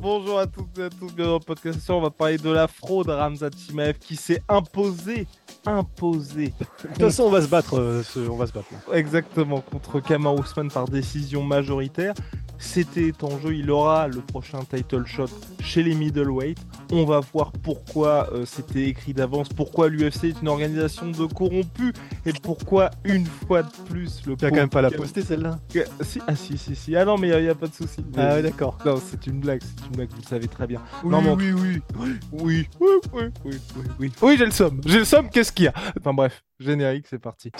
Bonjour à toutes et à tous, bienvenue dans le podcast. On va parler de la fraude Ramzat Chimaev qui s'est imposé, imposé. De toute façon, on va se battre. euh, ce- on va se battre. là. Exactement, contre Kamar Ousmane par décision majoritaire. C'était en jeu, il aura le prochain title shot chez les middleweight. On va voir pourquoi euh, c'était écrit d'avance, pourquoi l'UFC est une organisation de corrompus et pourquoi une fois de plus le Tu vas quand même pas la poster celle-là. Si, ah si, si, si. Ah non, mais il n'y a, pas de souci. Ah ouais, d'accord. Non, c'est une blague, c'est une blague, vous le savez très bien. Oui, non, mais oui, oui. oui, oui, oui, oui, oui, oui, oui. Oui, j'ai le somme, j'ai le somme, qu'est-ce qu'il y a? Enfin bref, générique, c'est parti.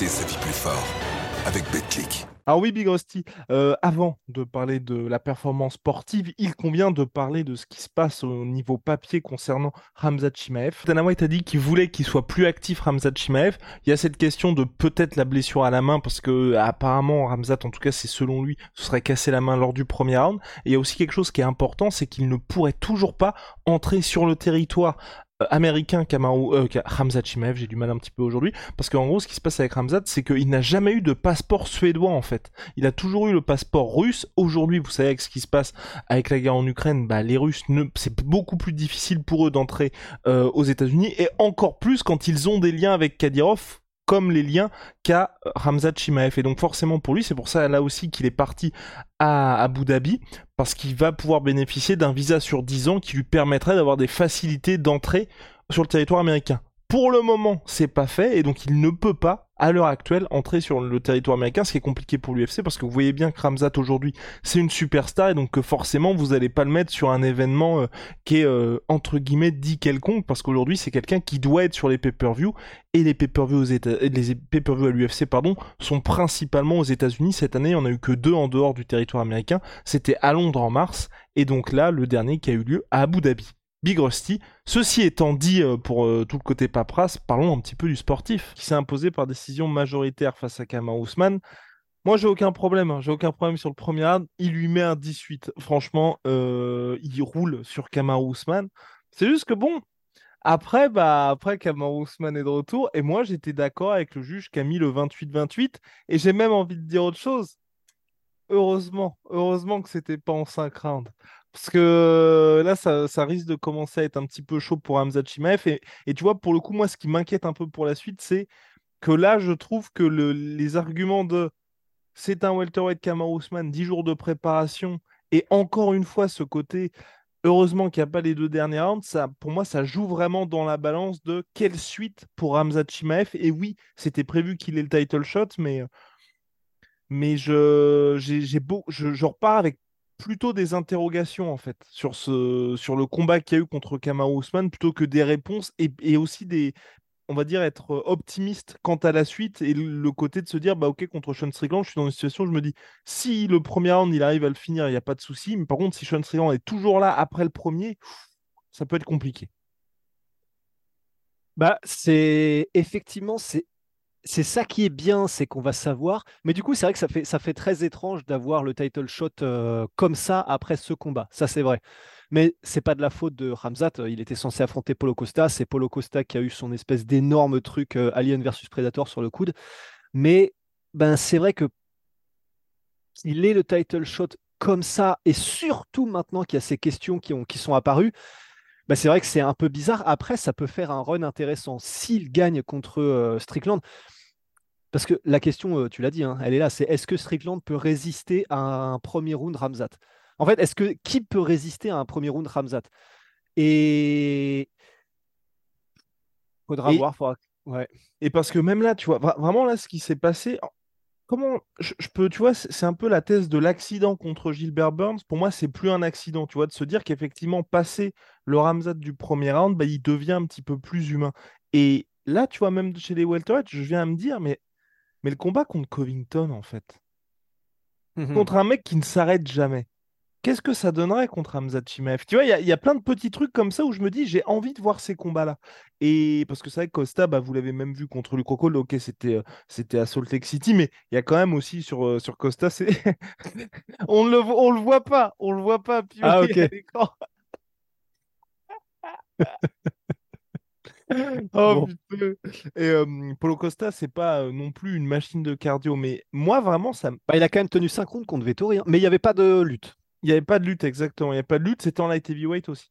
L'UFC sa vie plus fort avec. Alors oui, Big Rusty, euh, avant de parler de la performance sportive, il convient de parler de ce qui se passe au niveau papier concernant Hamza Chimaev. Dana White a dit qu'il voulait qu'il soit plus actif, Hamza Chimaev. Il y a cette question de peut-être la blessure à la main, parce que apparemment Hamzat, en tout cas c'est selon lui, se serait cassé la main lors du premier round. Et il y a aussi quelque chose qui est important, c'est qu'il ne pourrait toujours pas entrer sur le territoire euh, américain Kamaru, euh, Chimaev, j'ai du mal un petit peu aujourd'hui, parce qu'en gros ce qui se passe avec Hamzat, c'est qu'il n'a jamais eu de passeport suédois en fait. Il a toujours eu le passeport russe. Aujourd'hui, vous savez avec ce qui se passe avec la guerre en Ukraine, bah, les Russes, c'est beaucoup plus difficile pour eux d'entrer euh, aux États-Unis, et encore plus quand ils ont des liens avec Kadyrov comme les liens qu'a Hamzat Chimaev. Et donc forcément pour lui, c'est pour ça là aussi qu'il est parti à Abu Dhabi, parce qu'il va pouvoir bénéficier d'un visa sur 10 ans qui lui permettrait d'avoir des facilités d'entrée sur le territoire américain. Pour le moment, c'est pas fait et donc il ne peut pas, à l'heure actuelle, entrer sur le territoire américain, ce qui est compliqué pour l'UFC parce que vous voyez bien que Ramzat aujourd'hui, c'est une superstar et donc que forcément vous n'allez pas le mettre sur un événement euh, qui est euh, entre guillemets dit quelconque parce qu'aujourd'hui c'est quelqu'un qui doit être sur les pay-per-view et les pay-per-view aux Éta- et les pay-per-view à l'UFC sont principalement aux États-Unis. Cette année, on a eu que deux en dehors du territoire américain. C'était à Londres en mars et donc là le dernier qui a eu lieu à Abu Dhabi. Big Rusty. Ceci étant dit euh, pour euh, tout le côté paperasse, parlons un petit peu du sportif qui s'est imposé par décision majoritaire face à Kamar Ousmane. Moi, j'ai aucun problème. hein. J'ai aucun problème sur le premier round. Il lui met un 18. Franchement, euh, il roule sur Kamar Ousmane. C'est juste que bon, après, bah, après Ousmane est de retour. Et moi, j'étais d'accord avec le juge qui a mis le 28-28. Et j'ai même envie de dire autre chose. Heureusement, heureusement que c'était pas en 5 rounds. Parce que là, ça, risque de commencer à être un petit peu chaud pour Hamza Chimaev. Et, tu vois, pour le coup, moi, ce qui m'inquiète un peu pour la suite, c'est que là, je trouve que le- les arguments de c'est un welterweight Kamar Ousmane, 10 jours de préparation, et encore une fois, ce côté, heureusement qu'il n'y a pas les deux derniers rounds, ça, pour moi, ça joue vraiment dans la balance de quelle suite pour Hamza Chimaev. Et oui, c'était prévu qu'il ait le title shot, mais, mais je, j'ai, beau, je, repars avec plutôt des interrogations en fait sur ce sur le combat qu'il y a eu contre Kamaru Ousmane plutôt que des réponses et, aussi des on va dire être optimiste quant à la suite et le- le côté de se dire bah ok contre Sean Strickland je suis dans une situation où je me dis si le premier round il arrive à le finir il n'y a pas de souci. Mais par contre si Sean Strickland est toujours là après le premier ça peut être compliqué. Bah, c'est effectivement, c'est c'est ça qui est bien, c'est qu'on va savoir. Mais du coup, c'est vrai que ça fait, ça fait très étrange d'avoir le title shot euh, comme ça après ce combat. Ça, c'est vrai. Mais c'est pas de la faute de Ramzat. Il était censé affronter Polo Costa. C'est Polo Costa qui a eu son espèce d'énorme truc euh, Alien versus Predator sur le coude. Mais ben, c'est vrai que il est le title shot comme ça, et surtout maintenant qu'il y a ces questions qui, ont, qui sont apparues, bah, c'est vrai que c'est un peu bizarre. Après, ça peut faire un run intéressant s'il gagne contre euh, Strickland. Parce que la question, euh, tu l'as dit, hein, elle est là, c'est est-ce que Strickland peut résister à un premier round Ramzat En fait, est-ce que qui peut résister à un premier round Ramzat Et faudra Et- voir. faudra- Ouais. Et parce que même là, tu vois, vra- vraiment là, ce qui s'est passé, comment je, je peux, tu vois, c'est un peu la thèse de l'accident contre Gilbert Burns. Pour moi, c'est plus un accident, tu vois, de se dire qu'effectivement, passé le Ramzat du premier round, bah, il devient un petit peu plus humain. Et là, tu vois, même chez les welterweights, je viens à me dire, mais, mais le combat contre Covington, en fait, contre un mec qui ne s'arrête jamais. Qu'est-ce que ça donnerait contre Hamza Chimaev? Tu vois, il y, a- il y a plein de petits trucs comme ça où je me dis, j'ai envie de voir ces combats-là. Et parce que c'est vrai que Costa, bah, vous l'avez même vu contre le Crocodile, ok, c'était euh, c'était à Salt Lake City, mais il y a quand même aussi sur, euh, sur Costa, c'est on le, on le voit pas, on le voit pas purée Ah, ok. à l'écran. Bon. Oh. Et euh, Paulo Costa, c'est pas euh, non plus une machine de cardio, mais moi vraiment, ça, Bah, il a quand même tenu 5 rounds contre Vettori, hein. mais il n'y avait pas de lutte. Il n'y avait pas de lutte exactement, il n'y avait pas de lutte, c'était en light heavyweight aussi.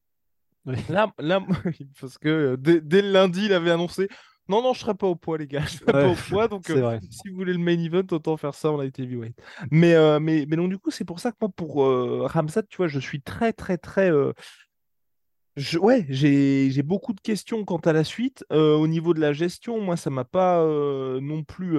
Oui. Là, là, parce que euh, dès, dès le lundi, il avait annoncé non, non, je serai pas au poids, les gars, je serai pas au poids, donc euh, si vous voulez le main event, autant faire ça en light heavyweight. Mais, euh, mais, mais donc, du coup, c'est pour ça que moi, pour euh, Ramzat, tu vois, je suis très, très, très. Ouais, j'ai beaucoup de questions quant à la suite. Euh, au niveau de la gestion, moi, ça m'a pas euh, non plus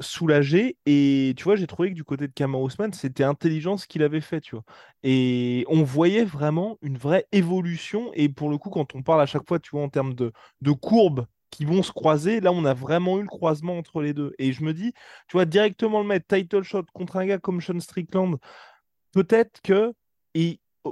soulagé. Et tu vois, j'ai trouvé que du côté de Kamaru Usman, c'était intelligent ce qu'il avait fait, tu vois. Et on voyait vraiment une vraie évolution. Et pour le coup, quand on parle à chaque fois, tu vois, en termes de, de courbes qui vont se croiser, là, on a vraiment eu le croisement entre les deux. Et je me dis, tu vois, directement le mettre title shot contre un gars comme Sean Strickland, peut-être que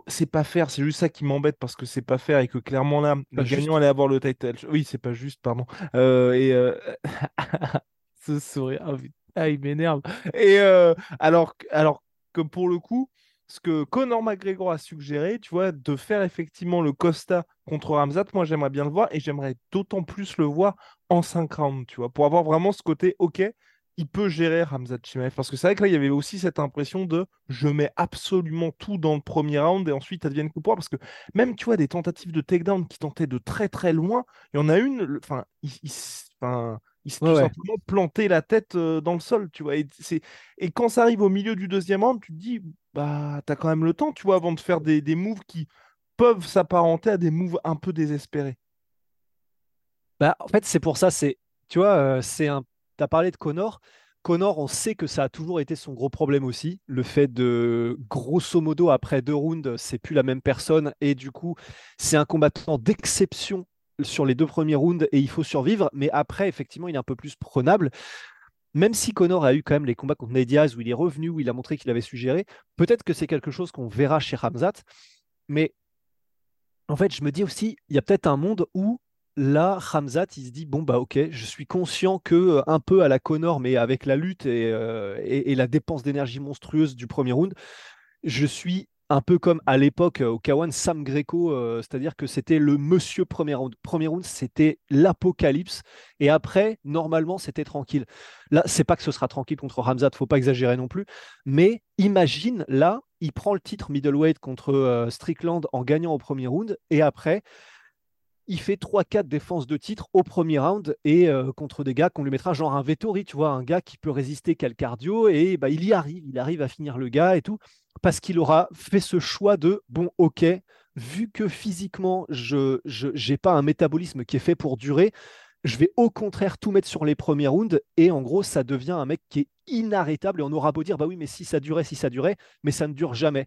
c'est pas faire, c'est juste ça qui m'embête parce que c'est pas faire et que clairement là, le juste. gagnant allait avoir le title. Oui, c'est pas juste, pardon. Euh, et euh, ce sourire, putain, ah, il m'énerve. Et euh, alors, que- alors que pour le coup, ce que Conor McGregor a suggéré, tu vois, de faire effectivement le Costa contre Ramzat, moi j'aimerais bien le voir et j'aimerais d'autant plus le voir en 5 rounds, tu vois, pour avoir vraiment ce côté, ok, il peut gérer Ramzat Chimaev. Parce que c'est vrai que là, il y avait aussi cette impression de je mets absolument tout dans le premier round et ensuite, advienne que pourra. Parce que même, tu vois, des tentatives de takedown qui tentaient de très très loin, il y en a une, enfin, il, il enfin, il s'est Ouais, tout ouais. simplement planté la tête euh, dans le sol, tu vois. Et, c'est... et quand ça arrive au milieu du deuxième round, tu te dis, bah, t'as quand même le temps, tu vois, avant de faire des, des moves qui peuvent s'apparenter à des moves un peu désespérés. Bah, en fait, c'est pour ça, c'est, tu vois, euh, c'est un. Tu as parlé de Connor. Connor, on sait que ça a toujours été son gros problème aussi. Le fait de, grosso modo, après deux rounds, c'est plus la même personne. Et du coup, c'est un combattant d'exception sur les deux premiers rounds et il faut survivre. Mais après, effectivement, il est un peu plus prenable. Même si Connor a eu quand même les combats contre Nate Diaz où il est revenu, où il a montré qu'il avait suggéré, peut-être que c'est quelque chose qu'on verra chez Ramzat. Mais en fait, je me dis aussi, il y a peut-être un monde où là, Ramzat, il se dit bon bah ok, je suis conscient que euh, un peu à la Connor, mais avec la lutte et, euh, et- la dépense d'énergie monstrueuse du premier round, je suis un peu comme à l'époque euh, au K1 Sam Greco, c'est-à-dire que c'était le monsieur premier round. Premier round, c'était l'apocalypse, et après, normalement, c'était tranquille. Là, c'est pas que ce sera tranquille contre Ramzat, faut pas exagérer non plus, mais imagine là, il prend le titre middleweight contre Strickland en gagnant au premier round, et après il fait 3-4 défenses de titre au premier round et euh, contre des gars qu'on lui mettra genre un Vettori, tu vois, un gars qui peut résister quel cardio et bah, il y arrive, il arrive à finir le gars et tout, parce qu'il aura fait ce choix de bon, ok, vu que physiquement, je n'ai pas un métabolisme qui est fait pour durer, je vais au contraire tout mettre sur les premiers rounds et en gros, ça devient un mec qui est inarrêtable et on aura beau dire, bah oui, mais si ça durait, si ça durait, mais ça ne dure jamais.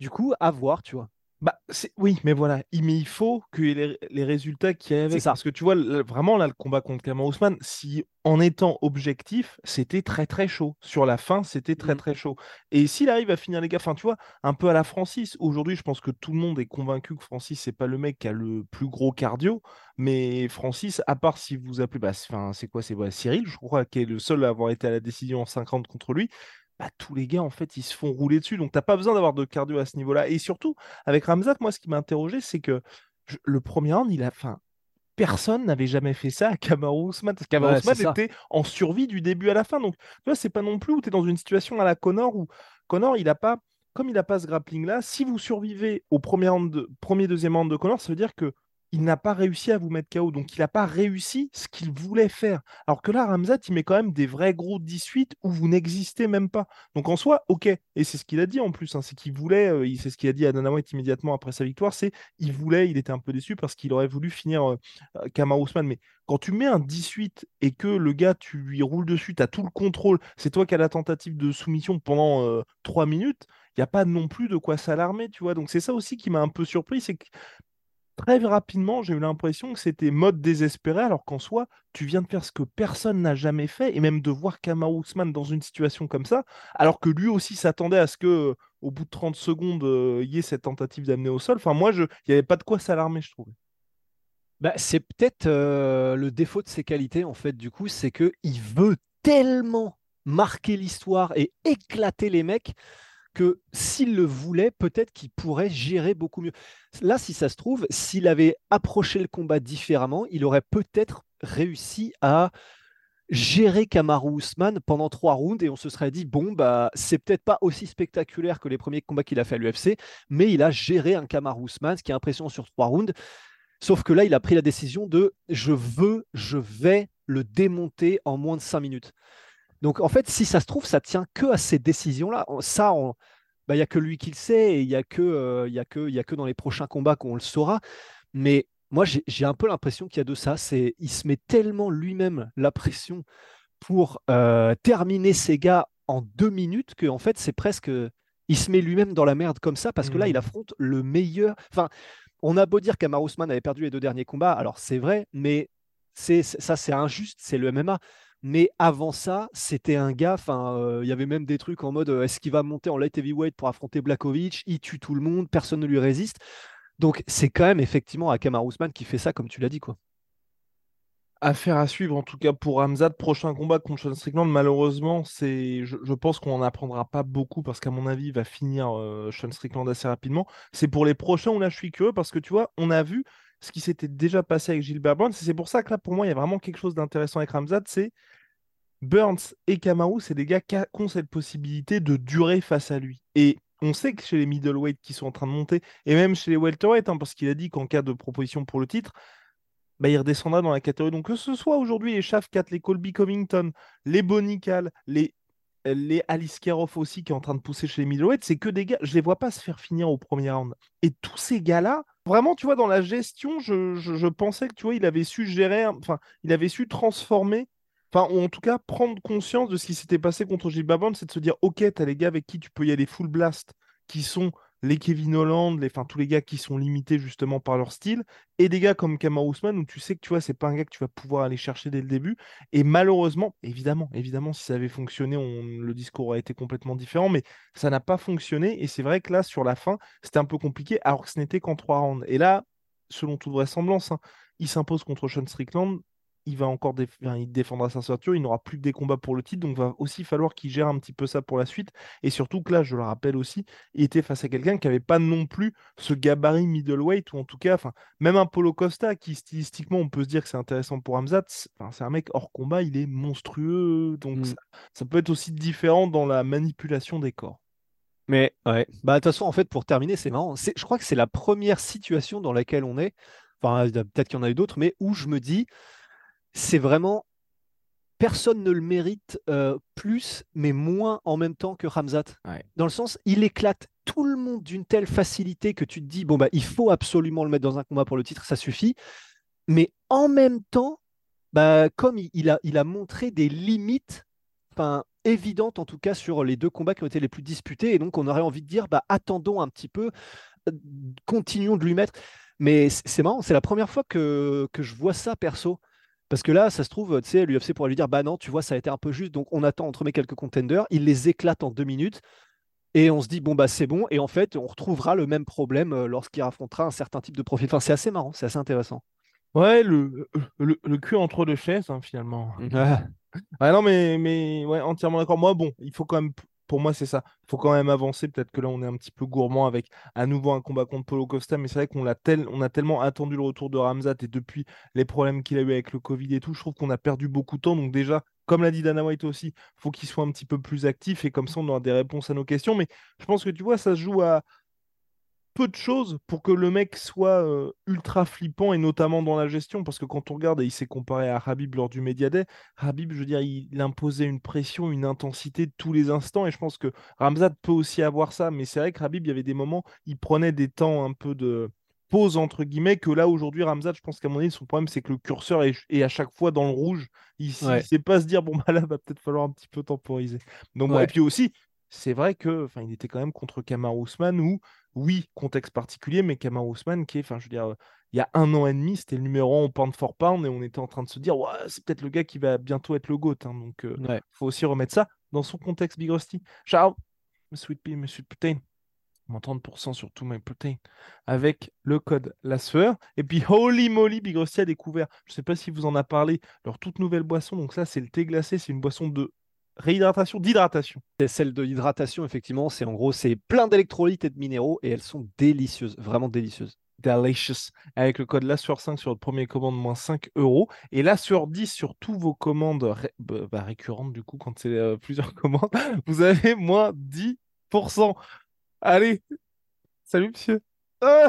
Du coup, à voir, tu vois. Bah. Oui, mais voilà, il, mais il faut qu'il y ait les, les résultats qui aient avec. ça. Parce que tu vois, vraiment, là, le combat contre Kamaru Usman, si en étant objectif, c'était très très chaud. Sur la fin, c'était très Mhm. très chaud. Et s'il arrive à finir les gars, enfin, tu vois, un peu à la Francis, aujourd'hui, je pense que tout le monde est convaincu que Francis, c'est pas le mec qui a le plus gros cardio. Mais Francis, à part si vous appelez, bah, c'est- quoi C'est Cyril, je crois, qui est le seul à avoir été à la décision en 50 contre lui. Bah, tous les gars, en fait, ils se font rouler dessus. Donc, t'as pas besoin d'avoir de cardio à ce niveau-là. Et surtout, avec Ramzat, moi, ce qui m'a interrogé, c'est que je- le premier round, il a, enfin, personne n'avait jamais fait ça à Kamaru Usman. Parce que Kamaru Ouais, Usman ça. était en survie du début à la fin. Donc, tu vois, c'est pas non plus où tu es dans une situation à la Connor où Connor, il a pas, comme il n'a pas ce grappling-là, si vous survivez au premier, round de- premier deuxième round de Connor, ça veut dire que il n'a pas réussi à vous mettre KO. Donc, il n'a pas réussi ce qu'il voulait faire. Alors que là, Ramzat, il met quand même des vrais gros 18 où vous n'existez même pas. Donc, en soi, ok. Et c'est ce qu'il a dit en plus. hein, c'est qu'il voulait, euh, c'est ce qu'il a dit à Dana White immédiatement après sa victoire, c'est il voulait, il était un peu déçu parce qu'il aurait voulu finir euh, euh, Kamaru Usman. Mais quand tu mets un 18 et que le gars, tu lui roules dessus, tu as tout le contrôle, c'est toi qui as la tentative de soumission pendant euh, 3 minutes, il n'y a pas non plus de quoi s'alarmer, tu vois. Donc c'est ça aussi qui m'a un peu surpris, c'est que très rapidement, j'ai eu l'impression que c'était mode désespéré, alors qu'en soi, tu viens de faire ce que personne n'a jamais fait, et même de voir Kamaru Usman dans une situation comme ça, alors que lui aussi s'attendait à ce que, au bout de 30 secondes, euh, il y ait cette tentative d'amener au sol. Enfin, moi, il n'y avait pas de quoi s'alarmer, je trouve. Bah, c'est peut-être euh, le défaut de ses qualités, en fait, du coup, c'est que il veut tellement marquer l'histoire et éclater les mecs que s'il le voulait, peut-être qu'il pourrait gérer beaucoup mieux. Là, si ça se trouve, s'il avait approché le combat différemment, il aurait peut-être réussi à gérer Kamaru pendant trois rounds et on se serait dit bon bah c'est peut-être pas aussi spectaculaire que les premiers combats qu'il a fait à l'UFC, mais il a géré un Kamaru ce qui est impressionnant sur trois rounds. Sauf que là, il a pris la décision de je veux, je vais le démonter en moins de cinq minutes. Donc en fait, si ça se trouve, ça tient que à ces décisions-là. On- Ça, on- bah, il n'y a que lui qui le sait et il n'y a, que, euh, il y a, que, il y a que dans les prochains combats qu'on le saura. Mais moi, j'ai un peu l'impression qu'il y a de ça. C'est il se met tellement lui-même la pression pour euh, terminer ses gars en deux minutes que en fait, c'est presque. Il se met lui-même dans la merde comme ça parce que là, il affronte le meilleur. Enfin, on a beau dire qu'Amar Ousmane avait perdu les deux derniers combats, alors c'est vrai, mais c'est- ça, c'est injuste, c'est le MMA. Mais avant ça, c'était un gars, euh, il y avait même des trucs en mode euh, est-ce qu'il va monter en light heavyweight pour affronter Blakovic? Il tue tout le monde, personne ne lui résiste. Donc c'est quand même effectivement Akama Ousmane qui fait ça, comme tu l'as dit, quoi. Affaire à suivre, en tout cas pour Hamzat. Prochain combat contre Sean Strickland, malheureusement, c'est, je, je pense qu'on n'en apprendra pas beaucoup parce qu'à mon avis, il va finir euh, Sean Strickland assez rapidement. C'est pour les prochains où là, je suis curieux parce que tu vois, on a vu ce qui s'était déjà passé avec Gilbert Burns. C'est pour ça que là, pour moi, il y a vraiment quelque chose d'intéressant avec Hamzat. C'est Burns et Kamaru, c'est des gars qui ont cette possibilité de durer face à lui. Et on sait que chez les middleweight qui sont en train de monter, et même chez les welterweight, hein, parce qu'il a dit qu'en cas de proposition pour le titre, bah, il redescendra dans la catégorie. Donc que ce soit aujourd'hui les Shafkat, les Colby Covington, les Bonical, les, les Alice Kerhoff aussi qui est en train de pousser chez les middleweight, c'est que des gars, je les vois pas se faire finir au premier round. Et tous ces gars-là, vraiment, tu vois, dans la gestion, je, je- pensais que tu vois, il avait su gérer, enfin, il avait su transformer, enfin, ou en tout cas prendre conscience de ce qui s'était passé contre Gilbert Burns, c'est de se dire, ok, t'as les gars avec qui tu peux y aller full blast, qui sont les Kevin Holland, tous les gars qui sont limités justement par leur style, et des gars comme Kamaru Usman où tu sais que tu vois, c'est pas un gars que tu vas pouvoir aller chercher dès le début. Et malheureusement, évidemment, évidemment, si ça avait fonctionné, on, le discours aurait été complètement différent, mais ça n'a pas fonctionné. Et c'est vrai que là, sur la fin, c'était un peu compliqué, alors que ce n'était qu'en trois rounds. Et là, selon toute vraisemblance, hein, il s'impose contre Sean Strickland. Il va encore déf- enfin, il défendra sa ceinture, il n'aura plus que des combats pour le titre, donc va aussi falloir qu'il gère un petit peu ça pour la suite. Et surtout que là, je le rappelle aussi, il était face à quelqu'un qui n'avait pas non plus ce gabarit middleweight, ou en tout cas, enfin, même un Polo Costa, qui stylistiquement, on peut se dire que c'est intéressant pour Hamzat, c'est un mec hors combat, il est monstrueux, donc Mm. ça, ça peut être aussi différent dans la manipulation des corps. Mais ouais, bah de toute façon, en fait, pour terminer, c'est marrant. Je crois que c'est la première situation dans laquelle on est. Enfin, peut-être qu'il y en a eu d'autres, mais où je me dis, c'est vraiment personne ne le mérite euh, plus, mais moins en même temps que Ramzat. Ouais. Dans le sens, il éclate tout le monde d'une telle facilité que tu te dis, bon, bah, il faut absolument le mettre dans un combat pour le titre, ça suffit. Mais en même temps, bah, comme il, il a, il a montré des limites évidentes, en tout cas, sur les deux combats qui ont été les plus disputés. Et donc, on aurait envie de dire, bah, attendons un petit peu, euh, continuons de lui mettre. Mais c'est marrant, c'est la première fois que, que je vois ça perso. Parce que là, ça se trouve, tu sais, l'UFC pourrait lui dire, bah non, tu vois, ça a été un peu juste, donc on attend entre mes quelques contenders, il les éclate en deux minutes, et on se dit, bon, bah c'est bon, et en fait, on retrouvera le même problème euh, lorsqu'il affrontera un certain type de profil. Enfin, c'est assez marrant, c'est assez intéressant. Ouais, le, le, le cul entre deux chaises, hein, finalement. Ouais. Ouais, non, mais, mais ouais, entièrement d'accord. Moi, bon, il faut quand même. Pour moi, c'est ça. Il faut quand même avancer. Peut-être que là, on est un petit peu gourmand avec à nouveau un combat contre Polo Costa, mais c'est vrai qu'on a tellement attendu le retour de Ramzat et depuis les problèmes qu'il a eu avec le Covid et tout, je trouve qu'on a perdu beaucoup de temps. Donc déjà, comme l'a dit Dana White aussi, faut qu'il soit un petit peu plus actif et comme ça, on aura des réponses à nos questions. Mais je pense que tu vois, ça se joue à peu de choses pour que le mec soit euh, ultra flippant et notamment dans la gestion parce que quand on regarde et il s'est comparé à Habib lors du Media Day, Habib, je veux dire, il, imposait une pression, une intensité tous les instants et je pense que Ramzat peut aussi avoir ça, mais c'est vrai que Habib, il y avait des moments, il prenait des temps un peu de pause entre guillemets que là aujourd'hui Ramzat, je pense qu'à mon avis son problème c'est que le curseur est, à chaque fois dans le rouge, il, ne sait pas se dire bon bah là va peut-être falloir un petit peu temporiser. Donc et puis aussi c'est vrai que enfin il était quand même contre Kamar Ousmane où oui, contexte particulier, mais Kamar Ousmane, qui est, enfin, je veux dire, il y a un an et demi, c'était le numéro 1 au pound for pound, et on était en train de se dire, ouais, c'est peut-être le gars qui va bientôt être le GOAT. Hein, donc, il faut aussi remettre ça dans son contexte, Big Rusty. Ciao, Sweet Pea, Monsieur Putain. 30% sur tout my protein avec le code la sueur. Et puis Holy Moly, Big Rusty a découvert, je ne sais pas si vous en a parlé, leur toute nouvelle boisson. Donc ça, c'est le thé glacé, c'est une boisson de réhydratation, d'hydratation. C'est celle de l'hydratation, effectivement. C'est en gros, c'est plein d'électrolytes et de minéraux et elles sont délicieuses, vraiment délicieuses. Delicious. Avec le code la 5 sur le premier commande, moins 5 euros. Et la sur 10 sur tous vos commandes bah, bah, récurrentes, du coup, quand c'est euh, plusieurs commandes, vous avez moins 10%. Allez, salut monsieur. Ah